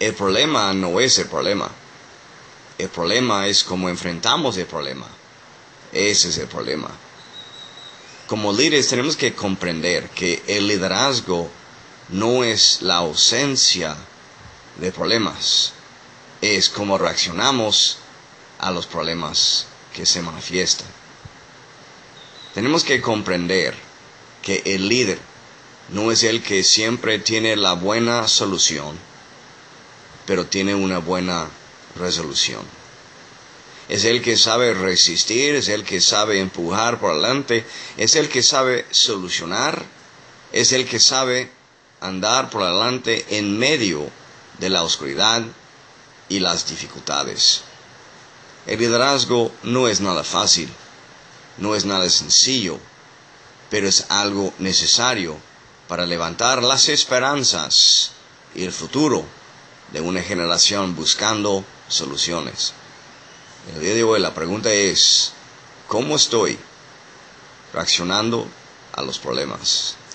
El problema no es el problema. El problema es cómo enfrentamos el problema. Ese es el problema. Como líderes tenemos que comprender que el liderazgo no es la ausencia de problemas, es cómo reaccionamos a los problemas que se manifiestan. Tenemos que comprender que el líder no es el que siempre tiene la buena solución, pero tiene una buena resolución. Es el que sabe resistir, es el que sabe empujar por adelante, es el que sabe solucionar, es el que sabe andar por adelante en medio de la oscuridad y las dificultades. El liderazgo no es nada fácil, no es nada sencillo, pero es algo necesario para levantar las esperanzas y el futuro de una generación buscando soluciones. El día de hoy la pregunta es, ¿cómo estoy reaccionando a los problemas?